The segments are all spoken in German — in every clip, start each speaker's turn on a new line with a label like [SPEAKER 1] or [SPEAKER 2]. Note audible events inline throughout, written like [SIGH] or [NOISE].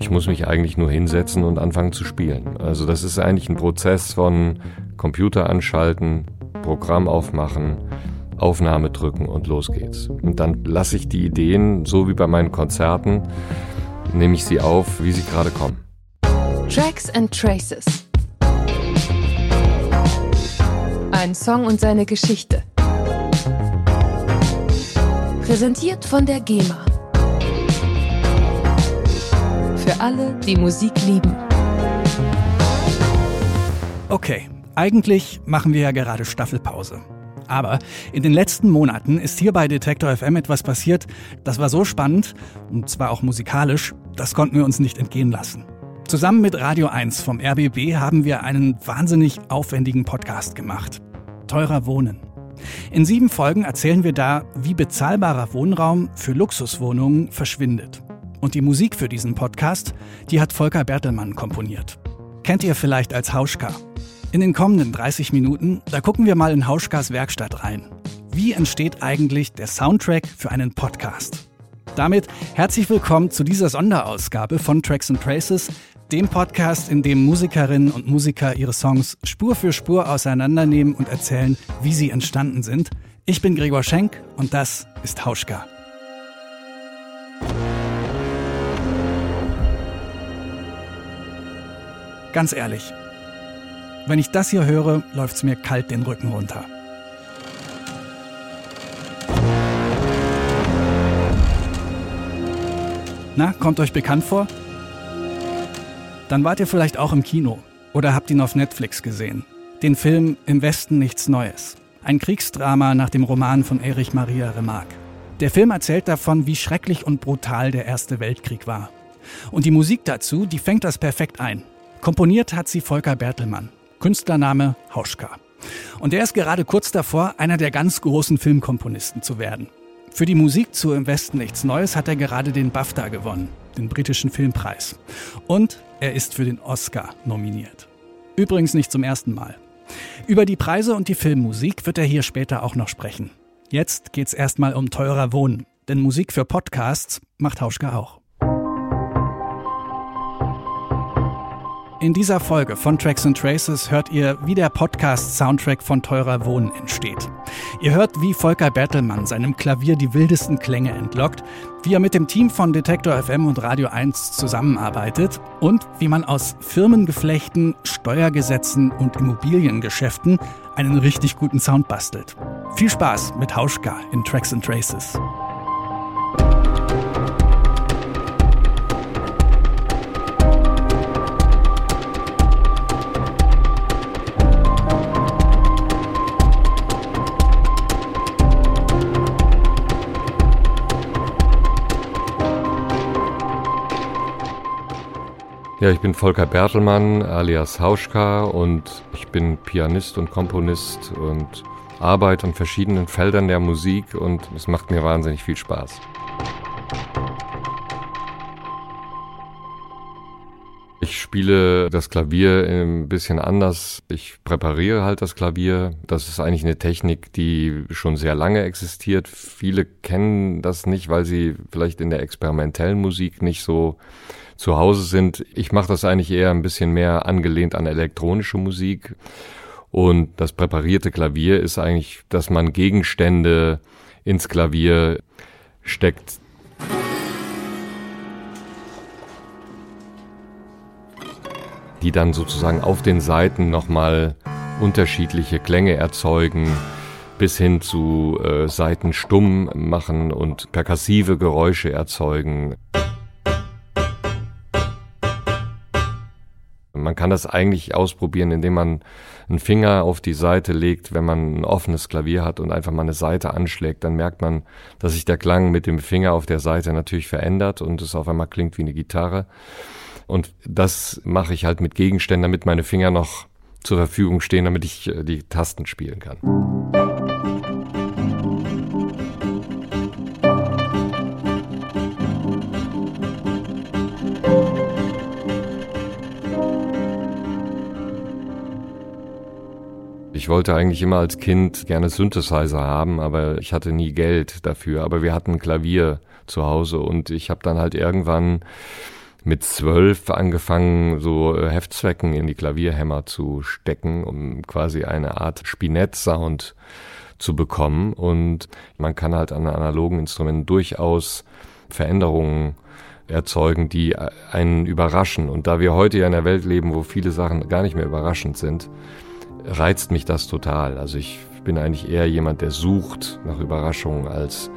[SPEAKER 1] Ich muss mich eigentlich nur hinsetzen und anfangen zu spielen. Also das ist eigentlich ein Prozess von Computer anschalten, Programm aufmachen, Aufnahme drücken und los geht's. Und dann lasse ich die Ideen, so wie bei meinen Konzerten, nehme ich sie auf, wie sie gerade kommen.
[SPEAKER 2] Tracks and Traces. Ein Song und seine Geschichte. Präsentiert von der GEMA. Für alle, die Musik lieben.
[SPEAKER 3] Okay, eigentlich machen wir ja gerade Staffelpause. Aber in den letzten Monaten ist hier bei Detektor FM etwas passiert, das war so spannend, und zwar auch musikalisch, das konnten wir uns nicht entgehen lassen. Zusammen mit Radio 1 vom RBB haben wir einen wahnsinnig aufwendigen Podcast gemacht. Teurer Wohnen. In sieben Folgen erzählen wir da, wie bezahlbarer Wohnraum für Luxuswohnungen verschwindet. Und die Musik für diesen Podcast, die hat Volker Bertelmann komponiert. Kennt ihr vielleicht als Hauschka? In den kommenden 30 Minuten, da gucken wir mal in Hauschkas Werkstatt rein. Wie entsteht eigentlich der Soundtrack für einen Podcast? Damit herzlich willkommen zu dieser Sonderausgabe von Tracks and Traces, dem Podcast, in dem Musikerinnen und Musiker ihre Songs Spur für Spur auseinandernehmen und erzählen, wie sie entstanden sind. Ich bin Gregor Schenk und das ist Hauschka. Ganz ehrlich, wenn ich das hier höre, läuft's mir kalt den Rücken runter. Na, kommt euch bekannt vor? Dann wart ihr vielleicht auch im Kino oder habt ihn auf Netflix gesehen. Den Film Im Westen nichts Neues. Ein Kriegsdrama nach dem Roman von Erich Maria Remarque. Der Film erzählt davon, wie schrecklich und brutal der Erste Weltkrieg war. Und die Musik dazu, die fängt das perfekt ein. Komponiert hat sie Volker Bertelmann. Künstlername Hauschka. Und er ist gerade kurz davor, einer der ganz großen Filmkomponisten zu werden. Für die Musik zu Im Westen nichts Neues hat er gerade den BAFTA gewonnen, den britischen Filmpreis. Und er ist für den Oscar nominiert. Übrigens nicht zum ersten Mal. Über die Preise und die Filmmusik wird er hier später auch noch sprechen. Jetzt geht's erstmal um teurer Wohnen, denn Musik für Podcasts macht Hauschka auch. In dieser Folge von Tracks and Traces hört ihr, wie der Podcast-Soundtrack von Teurer Wohnen entsteht. Ihr hört, wie Volker Bertelmann seinem Klavier die wildesten Klänge entlockt, wie er mit dem Team von Detektor FM und Radio 1 zusammenarbeitet und wie man aus Firmengeflechten, Steuergesetzen und Immobiliengeschäften einen richtig guten Sound bastelt. Viel Spaß mit Hauschka in Tracks and Traces.
[SPEAKER 1] Ja, ich bin Volker Bertelmann alias Hauschka und ich bin Pianist und Komponist und arbeite in verschiedenen Feldern der Musik und es macht mir wahnsinnig viel Spaß. Spiele das Klavier ein bisschen anders. Ich präpariere halt das Klavier. Das ist eigentlich eine Technik, die schon sehr lange existiert. Viele kennen das nicht, weil sie vielleicht in der experimentellen Musik nicht so zu Hause sind. Ich mache das eigentlich eher ein bisschen mehr angelehnt an elektronische Musik. Und das präparierte Klavier ist eigentlich, dass man Gegenstände ins Klavier steckt. Die dann sozusagen auf den Seiten nochmal unterschiedliche Klänge erzeugen, bis hin zu äh, Seiten stumm machen und perkassive Geräusche erzeugen. Man kann das eigentlich ausprobieren, indem man einen Finger auf die Seite legt, wenn man ein offenes Klavier hat und einfach mal eine Seite anschlägt, dann merkt man, dass sich der Klang mit dem Finger auf der Seite natürlich verändert und es auf einmal klingt wie eine Gitarre. Und das mache ich halt mit Gegenständen, damit meine Finger noch zur Verfügung stehen, damit ich äh, die Tasten spielen kann. Ich wollte eigentlich immer als Kind gerne Synthesizer haben, aber ich hatte nie Geld dafür. Aber wir hatten ein Klavier zu Hause und ich habe dann halt irgendwann mit zwölf angefangen, so äh, Heftzwecken in die Klavierhämmer zu stecken, um quasi eine Art Spinett-Sound zu bekommen. Und man kann halt an analogen Instrumenten durchaus Veränderungen erzeugen, die einen überraschen. Und da wir heute ja in einer Welt leben, wo viele Sachen gar nicht mehr überraschend sind, reizt mich das total. Also ich bin eigentlich eher jemand, der sucht nach Überraschungen, als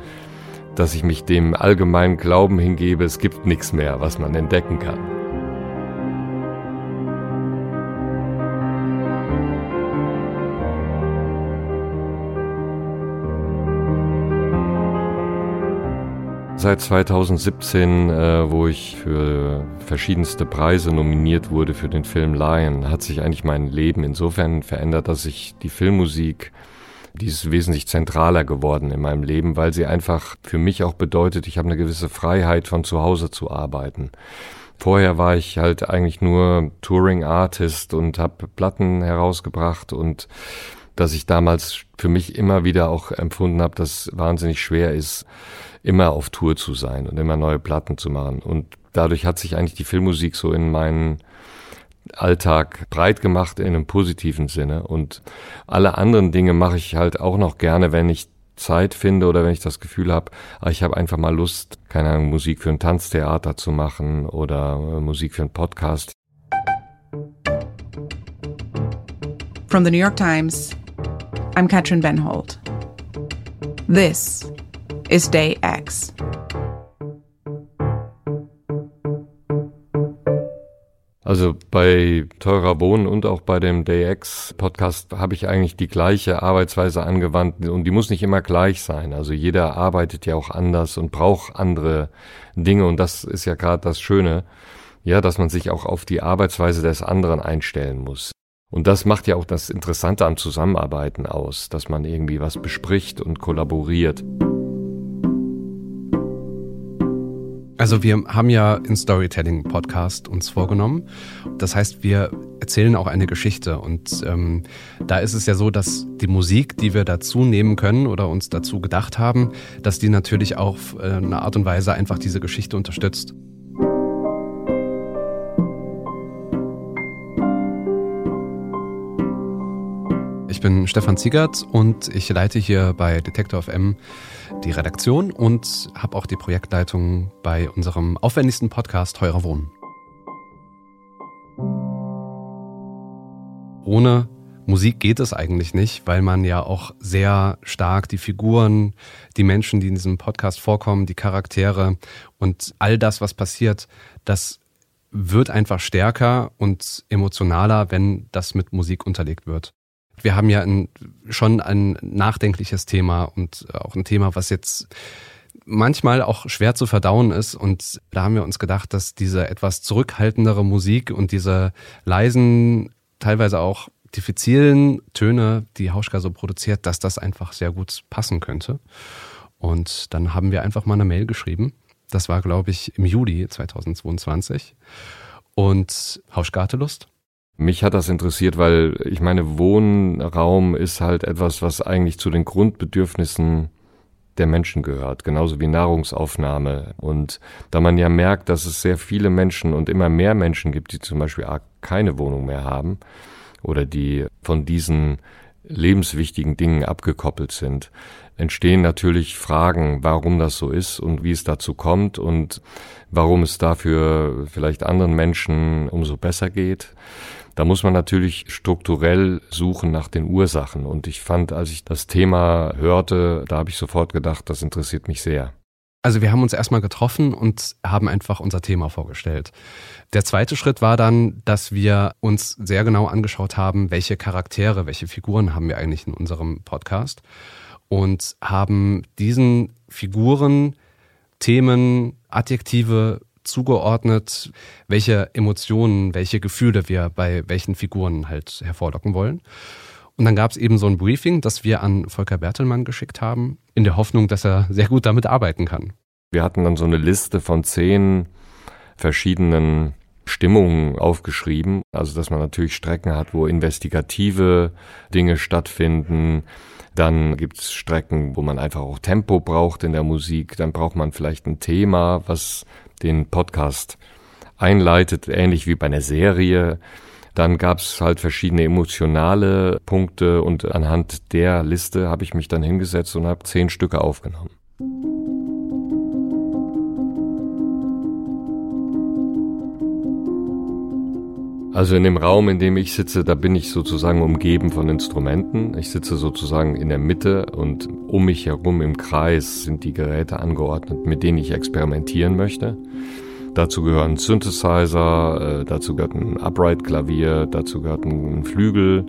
[SPEAKER 1] dass ich mich dem allgemeinen Glauben hingebe, es gibt nichts mehr, was man entdecken kann. Seit 2017, äh, wo ich für verschiedenste Preise nominiert wurde für den Film Lion, hat sich eigentlich mein Leben insofern verändert, dass ich die Filmmusik, die ist wesentlich zentraler geworden in meinem Leben, weil sie einfach für mich auch bedeutet, ich habe eine gewisse Freiheit von zu Hause zu arbeiten. Vorher war ich halt eigentlich nur Touring Artist und habe Platten herausgebracht und dass ich damals für mich immer wieder auch empfunden habe, dass wahnsinnig schwer ist, immer auf Tour zu sein und immer neue Platten zu machen. Und dadurch hat sich eigentlich die Filmmusik so in meinen Alltag breit gemacht in einem positiven Sinne. Und alle anderen Dinge mache ich halt auch noch gerne, wenn ich Zeit finde oder wenn ich das Gefühl habe, ah, ich habe einfach mal Lust, keine Ahnung, Musik für ein Tanztheater zu machen oder äh, Musik für einen Podcast.
[SPEAKER 4] From the New York Times, I'm Katrin Benholt. This is Day X.
[SPEAKER 1] Also bei Teurer Wohnen und auch bei dem Day X Podcast habe ich eigentlich die gleiche Arbeitsweise angewandt und die muss nicht immer gleich sein. Also jeder arbeitet ja auch anders und braucht andere Dinge und das ist ja gerade das Schöne, ja, dass man sich auch auf die Arbeitsweise des anderen einstellen muss. Und das macht ja auch das Interessante am Zusammenarbeiten aus, dass man irgendwie was bespricht und kollaboriert.
[SPEAKER 5] Also wir haben ja in Storytelling Podcast uns vorgenommen. Das heißt, wir erzählen auch eine Geschichte. Und ähm, da ist es ja so, dass die Musik, die wir dazu nehmen können oder uns dazu gedacht haben, dass die natürlich auch äh, eine Art und Weise einfach diese Geschichte unterstützt. Bin Stefan Ziegert und ich leite hier bei Detektor FM die Redaktion und habe auch die Projektleitung bei unserem aufwendigsten Podcast Heurer Wohnen. Ohne Musik geht es eigentlich nicht, weil man ja auch sehr stark die Figuren, die Menschen, die in diesem Podcast vorkommen, die Charaktere und all das, was passiert, das wird einfach stärker und emotionaler, wenn das mit Musik unterlegt wird wir haben ja ein, schon ein nachdenkliches Thema und auch ein Thema, was jetzt manchmal auch schwer zu verdauen ist. Und da haben wir uns gedacht, dass diese etwas zurückhaltendere Musik und diese leisen, teilweise auch diffizilen Töne, die Hauschka so produziert, dass das einfach sehr gut passen könnte. Und dann haben wir einfach mal eine Mail geschrieben. Das war, glaube ich, im Juli 2022. Und Hauschka hatte Lust.
[SPEAKER 1] Mich hat das interessiert, weil ich meine, Wohnraum ist halt etwas, was eigentlich zu den Grundbedürfnissen der Menschen gehört, genauso wie Nahrungsaufnahme. Und da man ja merkt, dass es sehr viele Menschen und immer mehr Menschen gibt, die zum Beispiel keine Wohnung mehr haben oder die von diesen lebenswichtigen Dingen abgekoppelt sind, entstehen natürlich Fragen, warum das so ist und wie es dazu kommt und warum es dafür vielleicht anderen Menschen umso besser geht. Da muss man natürlich strukturell suchen nach den Ursachen. Und ich fand, als ich das Thema hörte, da habe ich sofort gedacht, das interessiert mich sehr.
[SPEAKER 5] Also wir haben uns erstmal getroffen und haben einfach unser Thema vorgestellt. Der zweite Schritt war dann, dass wir uns sehr genau angeschaut haben, welche Charaktere, welche Figuren haben wir eigentlich in unserem Podcast und haben diesen Figuren Themen, Adjektive zugeordnet, welche Emotionen, welche Gefühle wir bei welchen Figuren halt hervorlocken wollen. Und dann gab es eben so ein Briefing, das wir an Volker Bertelmann geschickt haben, in der Hoffnung, dass er sehr gut damit arbeiten kann.
[SPEAKER 1] Wir hatten dann so eine Liste von zehn verschiedenen Stimmungen aufgeschrieben. Also dass man natürlich Strecken hat, wo investigative Dinge stattfinden. Dann gibt's Strecken, wo man einfach auch Tempo braucht in der Musik. Dann braucht man vielleicht ein Thema, was den Podcast einleitet, ähnlich wie bei einer Serie. Dann gab's halt verschiedene emotionale Punkte und anhand der Liste habe ich mich dann hingesetzt und habe zehn Stücke aufgenommen. Also in dem Raum, in dem ich sitze, da bin ich sozusagen umgeben von Instrumenten. Ich sitze sozusagen in der Mitte und um mich herum im Kreis sind die Geräte angeordnet, mit denen ich experimentieren möchte. Dazu gehören Synthesizer, äh, dazu gehört ein Upright-Klavier, dazu gehört ein Flügel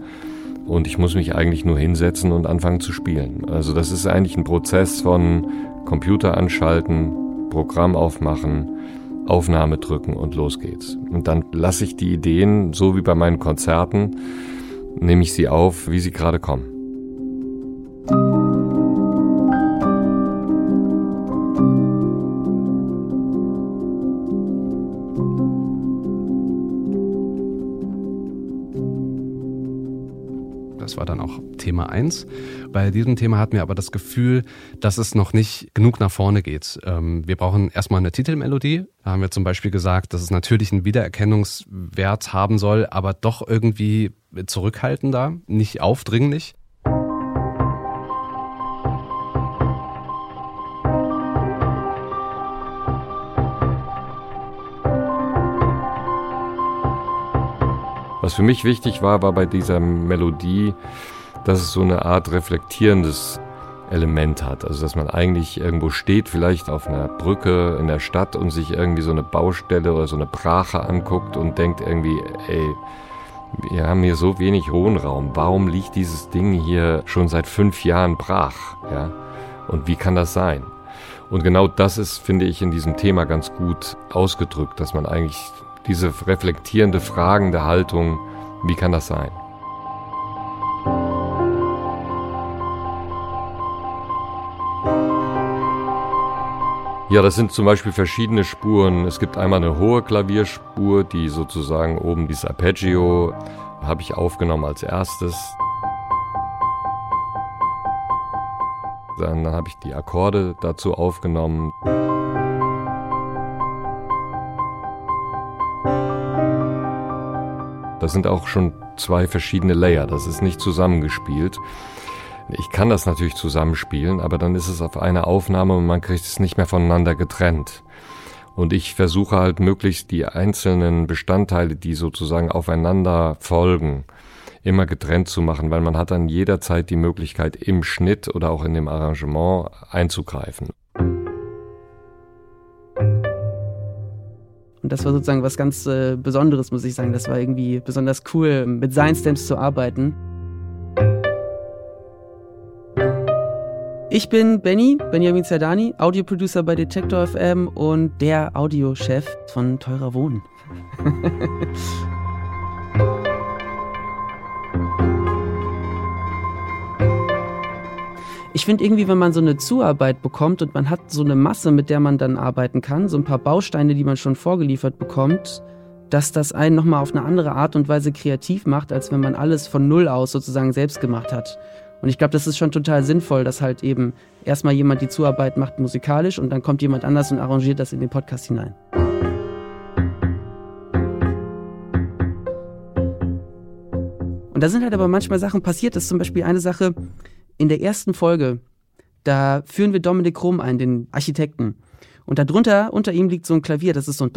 [SPEAKER 1] und ich muss mich eigentlich nur hinsetzen und anfangen zu spielen. Also das ist eigentlich ein Prozess von Computer anschalten, Programm aufmachen, Aufnahme drücken und los geht's. Und dann lasse ich die Ideen, so wie bei meinen Konzerten, nehme ich sie auf, wie sie gerade kommen.
[SPEAKER 5] War dann auch Thema 1. Bei diesem Thema hatten wir aber das Gefühl, dass es noch nicht genug nach vorne geht. Ähm, wir brauchen erstmal eine Titelmelodie. Da haben wir zum Beispiel gesagt, dass es natürlich einen Wiedererkennungswert haben soll, aber doch irgendwie zurückhaltender, nicht aufdringlich.
[SPEAKER 1] Was für mich wichtig war, war bei dieser Melodie, dass es so eine Art reflektierendes Element hat. Also dass man eigentlich irgendwo steht, vielleicht auf einer Brücke in der Stadt und sich irgendwie so eine Baustelle oder so eine Brache anguckt und denkt irgendwie, ey, wir haben hier so wenig Wohnraum. Warum liegt dieses Ding hier schon seit fünf Jahren brach? Ja? Und wie kann das sein? Und genau das ist, finde ich, in diesem Thema ganz gut ausgedrückt, dass man eigentlich diese reflektierende, fragende Haltung, wie kann das sein? Ja, das sind zum Beispiel verschiedene Spuren. Es gibt einmal eine hohe Klavierspur, die sozusagen oben dieses Arpeggio habe ich aufgenommen als erstes. Dann habe ich die Akkorde dazu aufgenommen. Das sind auch schon zwei verschiedene Layer. Das ist nicht zusammengespielt. Ich kann das natürlich zusammenspielen, aber dann ist es auf einer Aufnahme und man kriegt es nicht mehr voneinander getrennt. Und ich versuche halt möglichst die einzelnen Bestandteile, die sozusagen aufeinander folgen, immer getrennt zu machen, weil man hat dann jederzeit die Möglichkeit, im Schnitt oder auch in dem Arrangement einzugreifen.
[SPEAKER 6] Und das war sozusagen was ganz äh, Besonderes, muss ich sagen. Das war irgendwie besonders cool, mit Science-Stamps zu arbeiten. Ich bin Benny, Benjamin Zerdani, Audioproducer bei Detektor FM und der Audiochef von Teurer Wohnen. [LAUGHS] ich finde irgendwie, wenn man so eine Zuarbeit bekommt und man hat so eine Masse, mit der man dann arbeiten kann, so ein paar Bausteine, die man schon vorgeliefert bekommt, dass das einen nochmal auf eine andere Art und Weise kreativ macht, als wenn man alles von Null aus sozusagen selbst gemacht hat. Und ich glaube, das ist schon total sinnvoll, dass halt eben erstmal jemand die Zuarbeit macht musikalisch und dann kommt jemand anders und arrangiert das in den Podcast hinein. Und da sind halt aber manchmal Sachen passiert. Das ist zum Beispiel eine Sache in der ersten Folge, da führen wir Dominik Rum ein, den Architekten. Und darunter, unter ihm liegt so ein Klavier, das ist so ein.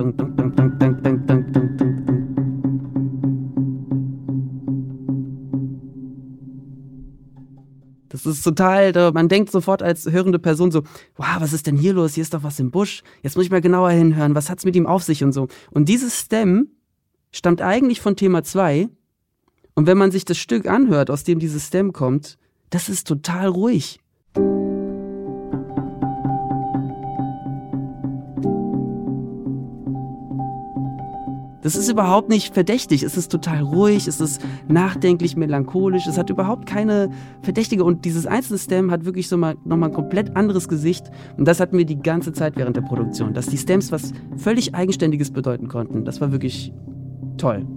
[SPEAKER 6] Das ist total, man denkt sofort als hörende Person so, wow, was ist denn hier los? Hier ist doch was im Busch. Jetzt muss ich mal genauer hinhören. Was hat's mit ihm auf sich und so? Und dieses Stem stammt eigentlich von Thema 2. Und wenn man sich das Stück anhört, aus dem dieses Stem kommt, das ist total ruhig. Das ist überhaupt nicht verdächtig. Es ist total ruhig, es ist nachdenklich, melancholisch, es hat überhaupt keine Verdächtige. Und dieses Einzelstem hat wirklich so mal nochmal ein komplett anderes Gesicht. Und das hatten wir die ganze Zeit während der Produktion, dass die Stems was völlig Eigenständiges bedeuten konnten. Das war wirklich toll.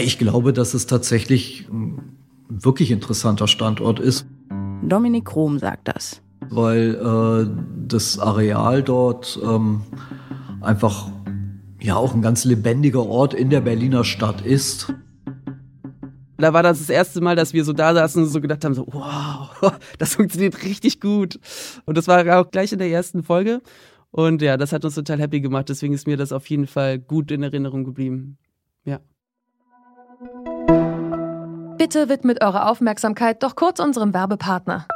[SPEAKER 7] Ich glaube, dass es tatsächlich ein wirklich interessanter Standort ist.
[SPEAKER 8] Dominik Rom sagt das.
[SPEAKER 7] Weil äh, das Areal dort ähm, einfach ja auch ein ganz lebendiger Ort in der Berliner Stadt ist.
[SPEAKER 6] Da war das das erste Mal, dass wir so da saßen und so gedacht haben, so, wow, [LAUGHS] das funktioniert richtig gut. Und das war auch gleich in der ersten Folge. Und ja, das hat uns total happy gemacht. Deswegen ist mir das auf jeden Fall gut in Erinnerung geblieben. Ja.
[SPEAKER 2] Bitte widmet eure Aufmerksamkeit doch kurz unserem Werbepartner.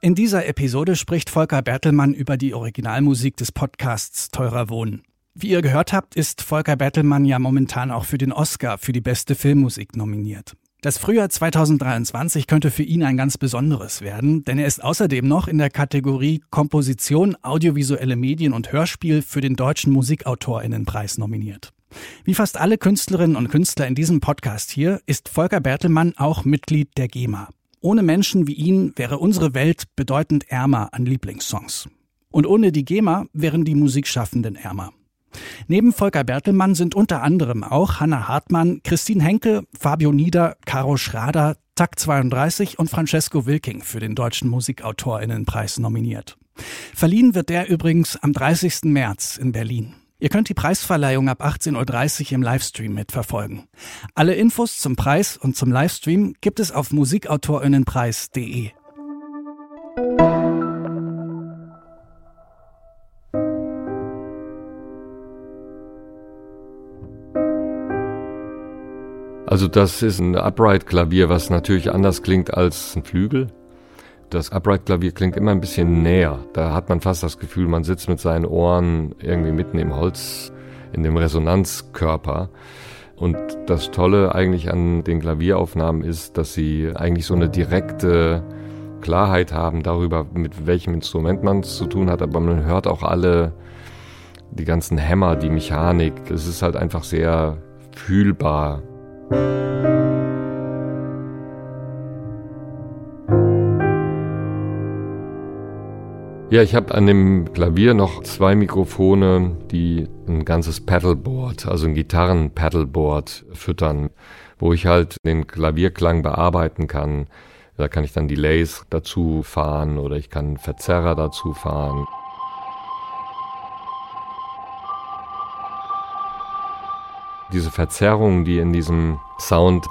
[SPEAKER 3] In dieser Episode spricht Volker Bertelmann über die Originalmusik des Podcasts Teurer Wohnen. Wie ihr gehört habt, ist Volker Bertelmann ja momentan auch für den Oscar für die beste Filmmusik nominiert. Das Frühjahr 2023 könnte für ihn ein ganz besonderes werden, denn er ist außerdem noch in der Kategorie Komposition, audiovisuelle Medien und Hörspiel für den Deutschen Musikautorinnenpreis nominiert. Wie fast alle Künstlerinnen und Künstler in diesem Podcast hier ist Volker Bertelmann auch Mitglied der GEMA. Ohne Menschen wie ihn wäre unsere Welt bedeutend ärmer an Lieblingssongs. Und ohne die GEMA wären die Musikschaffenden ärmer. Neben Volker Bertelmann sind unter anderem auch Hanna Hartmann, Christine Henke, Fabio Nieder, Caro Schrader, Takt 32 und Francesco Wilking für den Deutschen Musikautorinnenpreis nominiert. Verliehen wird der übrigens am 30. März in Berlin. Ihr könnt die Preisverleihung ab 18.30 Uhr im Livestream mitverfolgen. Alle Infos zum Preis und zum Livestream gibt es auf musikautorinnenpreis.de.
[SPEAKER 1] Also das ist ein Upright-Klavier, was natürlich anders klingt als ein Flügel. Das Upright-Klavier klingt immer ein bisschen näher. Da hat man fast das Gefühl, man sitzt mit seinen Ohren irgendwie mitten im Holz, in dem Resonanzkörper. Und das Tolle eigentlich an den Klavieraufnahmen ist, dass sie eigentlich so eine direkte Klarheit haben darüber, mit welchem Instrument man es zu tun hat, aber man hört auch alle, die ganzen Hämmer, die Mechanik. Es ist halt einfach sehr fühlbar. Ja, ich habe an dem Klavier noch zwei Mikrofone, die ein ganzes Pedalboard, also ein Gitarren-Pedalboard füttern, wo ich halt den Klavierklang bearbeiten kann. Da kann ich dann Delays dazu fahren oder ich kann Verzerrer dazu fahren. Diese Verzerrung, die in diesem Sound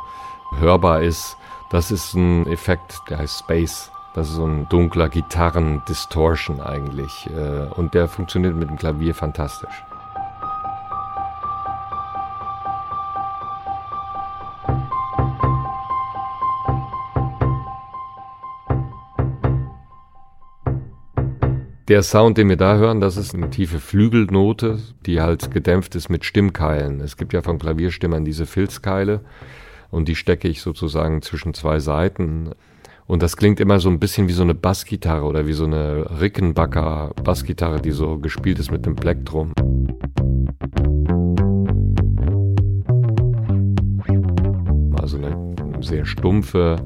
[SPEAKER 1] hörbar ist, das ist ein Effekt, der heißt Space. Das ist so ein dunkler Gitarren-Distortion eigentlich. Äh, und der funktioniert mit dem Klavier fantastisch. Der Sound, den wir da hören, das ist eine tiefe Flügelnote, die halt gedämpft ist mit Stimmkeilen. Es gibt ja von Klavierstimmern diese Filzkeile und die stecke ich sozusagen zwischen zwei Seiten und das klingt immer so ein bisschen wie so eine Bassgitarre oder wie so eine Rickenbacker Bassgitarre, die so gespielt ist mit dem Plektrum. Also eine sehr stumpfe,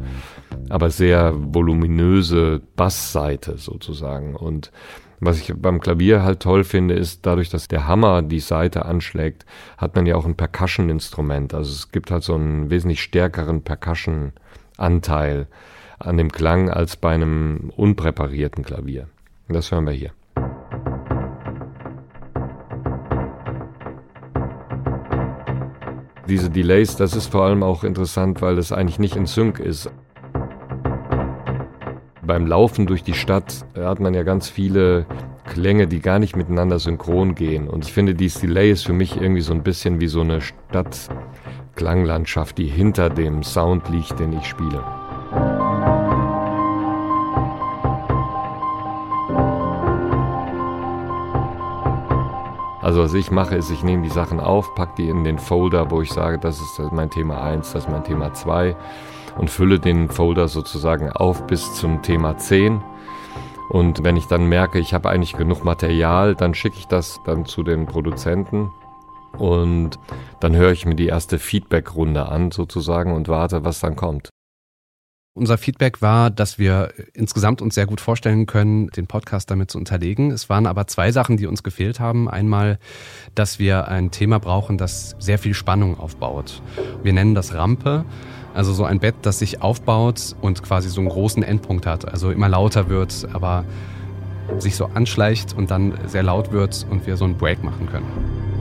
[SPEAKER 1] aber sehr voluminöse Bassseite sozusagen. Und was ich beim Klavier halt toll finde, ist dadurch, dass der Hammer die Seite anschlägt, hat man ja auch ein Percussion-Instrument. Also es gibt halt so einen wesentlich stärkeren Percussion-Anteil an dem Klang als bei einem unpräparierten Klavier. Das hören wir hier. Diese Delays, das ist vor allem auch interessant, weil das eigentlich nicht in Sync ist. Beim Laufen durch die Stadt hat man ja ganz viele Klänge, die gar nicht miteinander synchron gehen. Und ich finde, dieses Delay ist für mich irgendwie so ein bisschen wie so eine Stadtklanglandschaft, die hinter dem Sound liegt, den ich spiele. Also was ich mache, ist, ich nehme die Sachen auf, packe die in den Folder, wo ich sage, das ist mein Thema 1, das ist mein Thema 2 und fülle den Folder sozusagen auf bis zum Thema 10. Und wenn ich dann merke, ich habe eigentlich genug Material, dann schicke ich das dann zu den Produzenten und dann höre ich mir die erste Feedback-Runde an sozusagen und warte, was dann kommt.
[SPEAKER 5] Unser Feedback war, dass wir insgesamt uns sehr gut vorstellen können, den Podcast damit zu unterlegen. Es waren aber zwei Sachen, die uns gefehlt haben. Einmal, dass wir ein Thema brauchen, das sehr viel Spannung aufbaut. Wir nennen das Rampe. Also so ein Bett, das sich aufbaut und quasi so einen großen Endpunkt hat. Also immer lauter wird, aber sich so anschleicht und dann sehr laut wird und wir so einen Break machen können.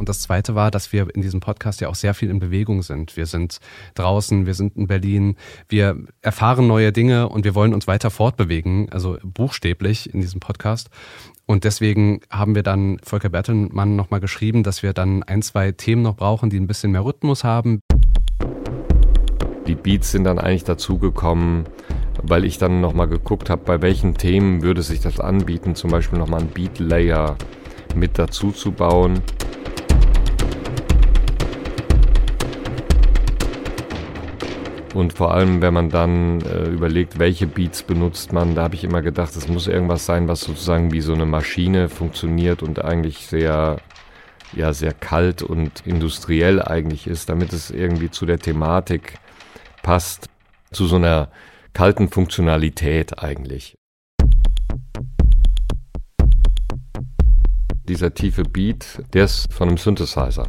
[SPEAKER 5] Und das Zweite war, dass wir in diesem Podcast ja auch sehr viel in Bewegung sind. Wir sind draußen, wir sind in Berlin, wir erfahren neue Dinge und wir wollen uns weiter fortbewegen, also buchstäblich in diesem Podcast. Und deswegen haben wir dann Volker Bertelmann nochmal geschrieben, dass wir dann ein, zwei Themen noch brauchen, die ein bisschen mehr Rhythmus haben.
[SPEAKER 1] Die Beats sind dann eigentlich dazugekommen, weil ich dann nochmal geguckt habe, bei welchen Themen würde sich das anbieten, zum Beispiel nochmal einen Beat-Layer mit dazu zu bauen. Und vor allem, wenn man dann äh, überlegt, welche Beats benutzt man, da habe ich immer gedacht, es muss irgendwas sein, was sozusagen wie so eine Maschine funktioniert und eigentlich sehr, ja, sehr kalt und industriell eigentlich ist, damit es irgendwie zu der Thematik passt, zu so einer kalten Funktionalität eigentlich. Dieser tiefe Beat, der ist von einem Synthesizer.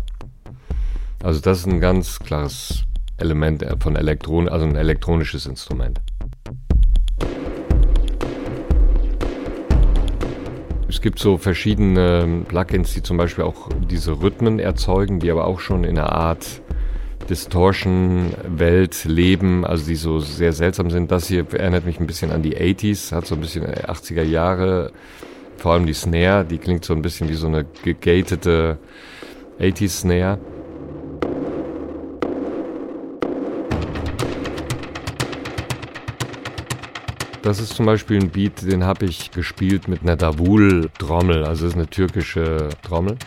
[SPEAKER 1] Also das ist ein ganz klares Element von Elektron, also ein elektronisches Instrument. Es gibt so verschiedene Plugins, die zum Beispiel auch diese Rhythmen erzeugen, die aber auch schon in einer Art Distortion-Welt leben, also die so sehr seltsam sind. Das hier erinnert mich ein bisschen an die 80s, hat so ein bisschen 80er Jahre, vor allem die Snare, die klingt so ein bisschen wie so eine gegatete 80s Snare. Das ist zum Beispiel ein Beat, den habe ich gespielt mit einer Davul-Trommel, also ist eine türkische Trommel.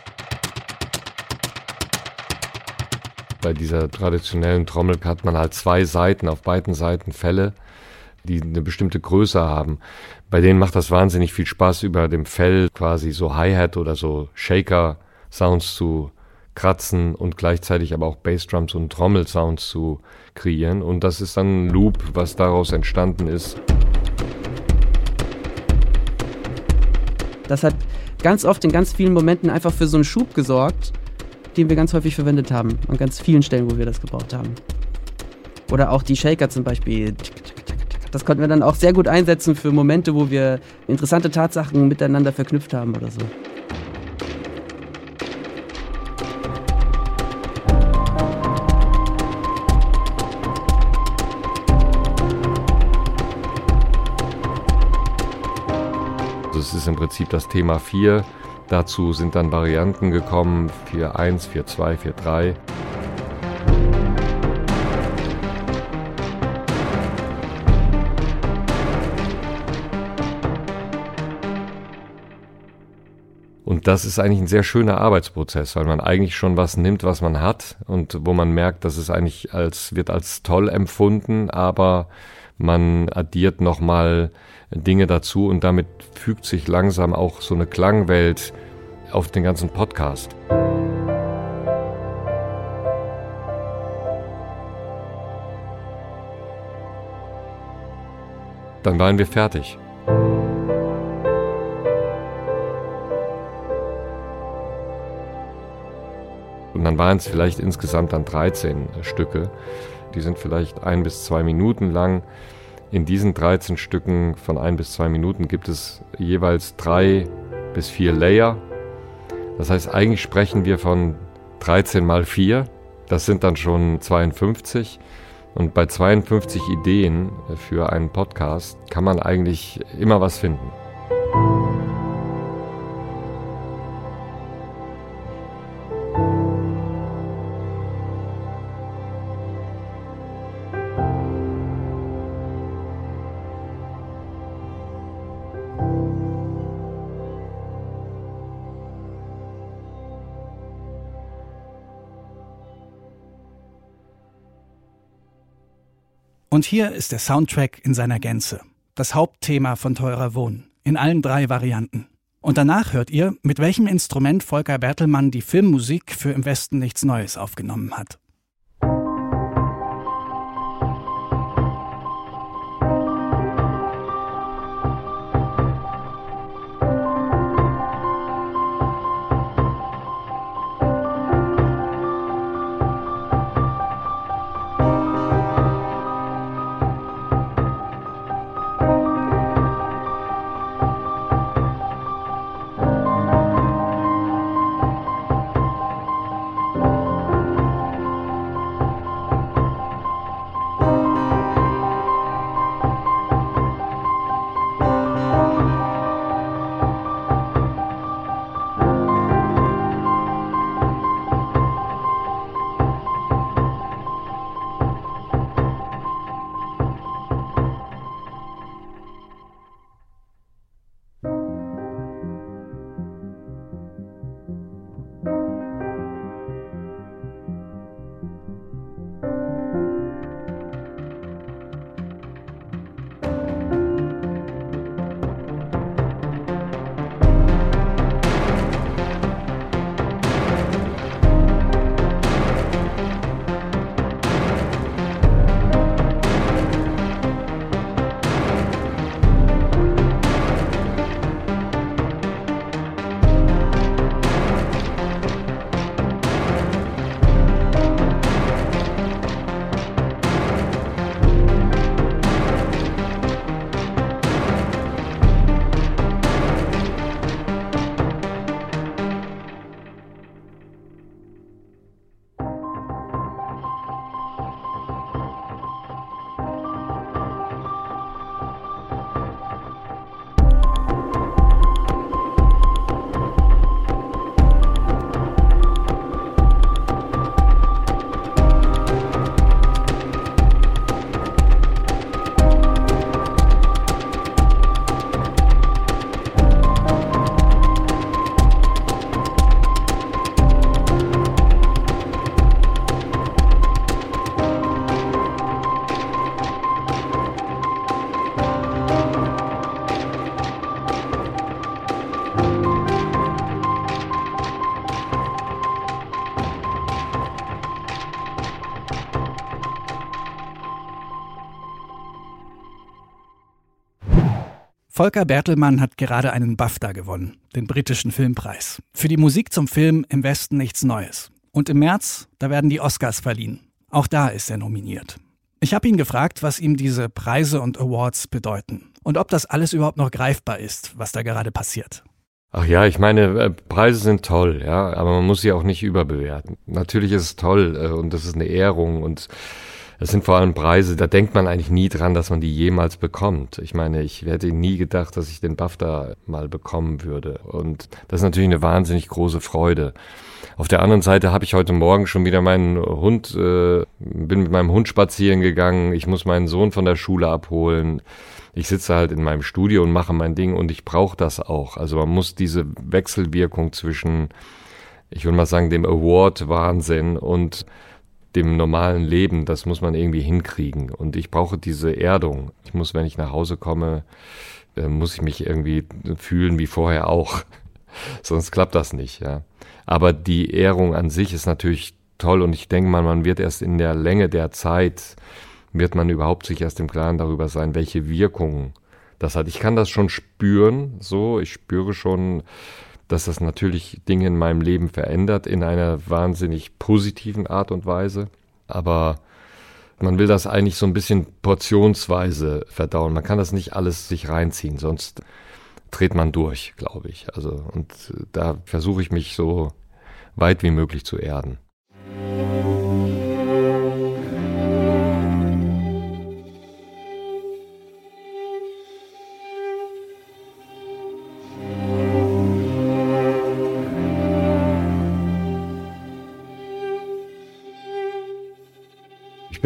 [SPEAKER 1] Bei dieser traditionellen Trommel hat man halt zwei Seiten, auf beiden Seiten Fälle, die eine bestimmte Größe haben. Bei denen macht das wahnsinnig viel Spaß, über dem Fell quasi so Hi-Hat oder so Shaker-Sounds zu kratzen und gleichzeitig aber auch Bassdrums und Trommelsounds zu kreieren. Und das ist dann ein Loop, was daraus entstanden ist.
[SPEAKER 6] Das hat ganz oft in ganz vielen Momenten einfach für so einen Schub gesorgt, den wir ganz häufig verwendet haben. An ganz vielen Stellen, wo wir das gebraucht haben. Oder auch die Shaker zum Beispiel. Das konnten wir dann auch sehr gut einsetzen für Momente, wo wir interessante Tatsachen miteinander verknüpft haben oder so.
[SPEAKER 1] Ist im Prinzip das Thema 4. Dazu sind dann Varianten gekommen, 4.1, 4.2, 4.3. Und das ist eigentlich ein sehr schöner Arbeitsprozess, weil man eigentlich schon was nimmt, was man hat und wo man merkt, dass es eigentlich als, wird als toll empfunden, aber man addiert nochmal Dinge dazu und damit fügt sich langsam auch so eine Klangwelt auf den ganzen Podcast. Dann waren wir fertig. Und dann waren es vielleicht insgesamt dann 13 Stücke. Die sind vielleicht ein bis zwei Minuten lang. In diesen 13 Stücken von ein bis zwei Minuten gibt es jeweils drei bis vier Layer. Das heißt, eigentlich sprechen wir von 13 mal 4. Das sind dann schon 52. Und bei 52 Ideen für einen Podcast kann man eigentlich immer was finden.
[SPEAKER 3] Und hier ist der Soundtrack in seiner Gänze. Das Hauptthema von Teurer Wohnen. In allen drei Varianten. Und danach hört ihr, mit welchem Instrument Volker Bertelmann die Filmmusik für Im Westen nichts Neues aufgenommen hat. Volker Bertelmann hat gerade einen BAFTA gewonnen, den britischen Filmpreis, für die Musik zum Film Im Westen nichts Neues. Und im März, da werden die Oscars verliehen. Auch da ist er nominiert. Ich habe ihn gefragt, was ihm diese Preise und Awards bedeuten und ob das alles überhaupt noch greifbar ist, was da gerade passiert.
[SPEAKER 1] Ach ja, ich meine, äh, Preise sind toll, ja, aber man muss sie auch nicht überbewerten. Natürlich ist es toll äh, und das ist eine Ehrung und es sind vor allem Preise, da denkt man eigentlich nie dran, dass man die jemals bekommt. Ich meine, ich hätte nie gedacht, dass ich den BAFTA mal bekommen würde. Und das ist natürlich eine wahnsinnig große Freude. Auf der anderen Seite habe ich heute Morgen schon wieder meinen Hund, äh, bin mit meinem Hund spazieren gegangen. Ich muss meinen Sohn von der Schule abholen. Ich sitze halt in meinem Studio und mache mein Ding und ich brauche das auch. Also man muss diese Wechselwirkung zwischen, ich würde mal sagen, dem Award-Wahnsinn und dem normalen Leben, das muss man irgendwie hinkriegen. Und ich brauche diese Erdung. Ich muss, wenn ich nach Hause komme, äh, muss ich mich irgendwie fühlen wie vorher auch. [LAUGHS] Sonst klappt das nicht, ja. Aber die Ehrung an sich ist natürlich toll und ich denke mal, man wird erst in der Länge der Zeit, wird man überhaupt sich erst im Klaren darüber sein, welche Wirkungen das hat. Ich kann das schon spüren, so, ich spüre schon, dass das natürlich Dinge in meinem Leben verändert in einer wahnsinnig positiven Art und Weise. Aber man will das eigentlich so ein bisschen portionsweise verdauen. Man kann das nicht alles sich reinziehen, sonst dreht man durch, glaube ich. Also, und da versuche ich mich so weit wie möglich zu erden.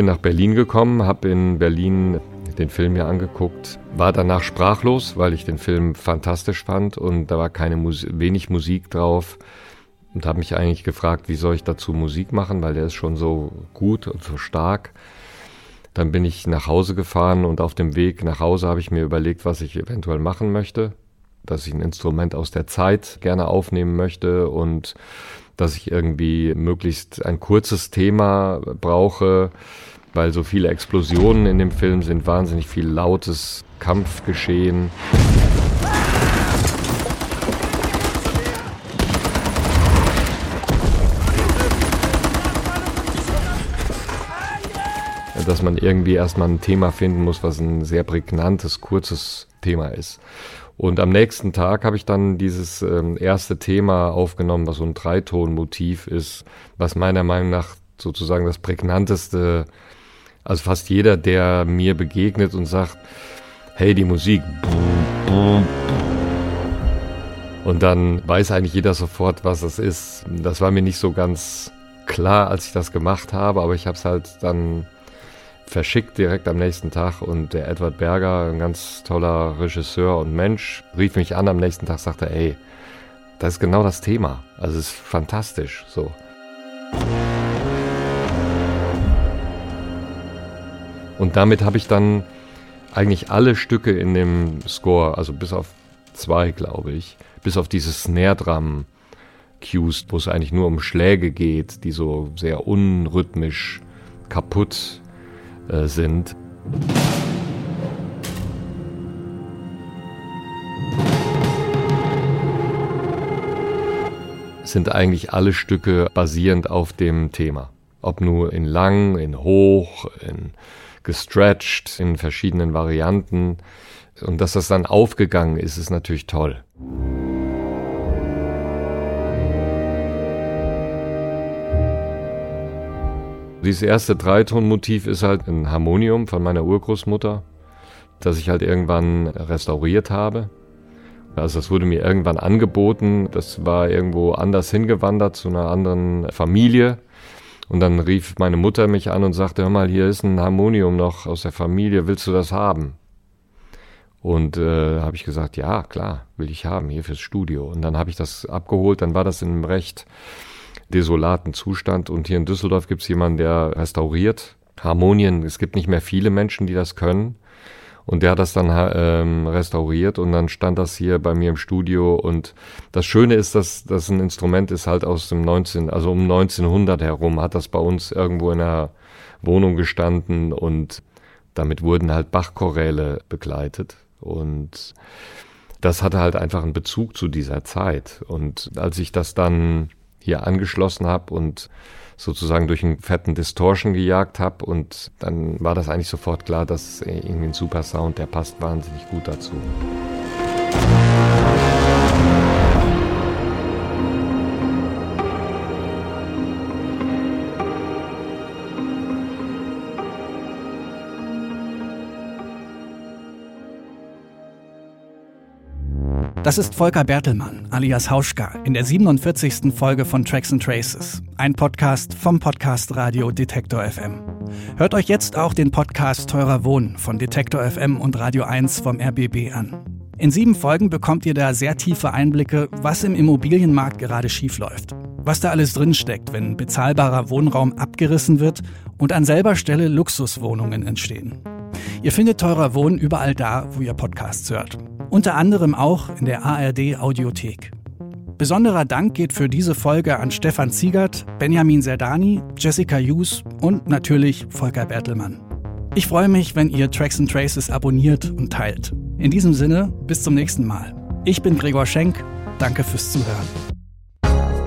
[SPEAKER 1] Nach Berlin gekommen, habe in Berlin den Film mir angeguckt, war danach sprachlos, weil ich den Film fantastisch fand und da war keine Mus wenig Musik drauf und habe mich eigentlich gefragt, wie soll ich dazu Musik machen, weil der ist schon so gut und so stark. Dann bin ich nach Hause gefahren und auf dem Weg nach Hause habe ich mir überlegt, was ich eventuell machen möchte. Dass ich ein Instrument aus der Zeit gerne aufnehmen möchte und dass ich irgendwie möglichst ein kurzes Thema brauche, weil so viele Explosionen in dem Film sind, wahnsinnig viel lautes Kampfgeschehen. dass man irgendwie erstmal ein Thema finden muss, was ein sehr prägnantes, kurzes Thema ist. Und am nächsten Tag habe ich dann dieses ähm, erste Thema aufgenommen, was so ein Dreitonmotiv ist, was meiner Meinung nach sozusagen das prägnanteste, also fast jeder, der mir begegnet und sagt, hey, die Musik, und dann weiß eigentlich jeder sofort, was es ist. Das war mir nicht so ganz klar, als ich das gemacht habe, aber ich habe es halt dann verschickt direkt am nächsten Tag und der Edward Berger, ein ganz toller Regisseur und Mensch, rief mich an am nächsten Tag, sagte, ey, das ist genau das Thema. Also es ist fantastisch, so. Und damit habe ich dann eigentlich alle Stücke in dem Score, also bis auf zwei, glaube ich, bis auf dieses Snare Drum Cues, wo es eigentlich nur um Schläge geht, die so sehr unrhythmisch kaputt äh, sind. sind eigentlich alle Stücke basierend auf dem Thema. Ob nur in lang, in hoch, in gestretched, in verschiedenen Varianten. Und dass das dann aufgegangen ist, ist natürlich toll. Dieses erste Dreitonmotiv ist halt ein Harmonium von meiner Urgroßmutter, das ich halt irgendwann restauriert habe. Also das wurde mir irgendwann angeboten. Das war irgendwo anders hingewandert zu einer anderen Familie. Und dann rief meine Mutter mich an und sagte, hör mal, hier ist ein Harmonium noch aus der Familie, willst du das haben? Und äh, habe ich gesagt, ja, klar, will ich haben, hier fürs Studio. Und dann habe ich das abgeholt, dann war das in einem recht desolaten Zustand. Und hier in Düsseldorf gibt es jemanden, der restauriert Harmonien. Es gibt nicht mehr viele Menschen, die das können. Und der hat das dann ähm, restauriert und dann stand das hier bei mir im Studio. Und das Schöne ist, dass das ein Instrument ist halt aus dem 19, also um 1900 herum, hat das bei uns irgendwo in der Wohnung gestanden und damit wurden halt Bachchoräle begleitet. Und das hatte halt einfach einen Bezug zu dieser Zeit. Und als ich das dann hier angeschlossen habe und sozusagen durch einen fetten Distortion gejagt habe und dann war das eigentlich sofort klar, dass irgendwie ein super Sound, der passt wahnsinnig gut dazu.
[SPEAKER 3] Das ist Volker Bertelmann, alias Hauschka, in der 47. Folge von Tracks and Traces, ein Podcast vom Podcast Radio Detektor FM. Hört euch jetzt auch den Podcast Teurer Wohnen von Detektor FM und Radio 1 vom RBB an. In sieben Folgen bekommt ihr da sehr tiefe Einblicke, was im Immobilienmarkt gerade schiefläuft. Was da alles drinsteckt, wenn bezahlbarer Wohnraum abgerissen wird und an selber Stelle Luxuswohnungen entstehen. Ihr findet teurer Wohnen überall da, wo ihr Podcasts hört. Unter anderem auch in der ARD Audiothek. Besonderer Dank geht für diese Folge an Stefan Ziegert, Benjamin Serdani, Jessica Hughes und natürlich Volker Bertelmann. Ich freue mich, wenn ihr Tracks and Traces abonniert und teilt. In diesem Sinne, bis zum nächsten Mal. Ich bin Gregor Schenk. Danke fürs Zuhören.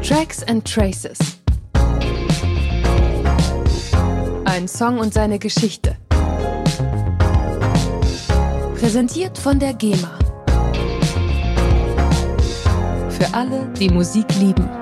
[SPEAKER 2] Tracks and Traces. Ein Song und seine Geschichte. Präsentiert von der GEMA. Für alle, die Musik lieben.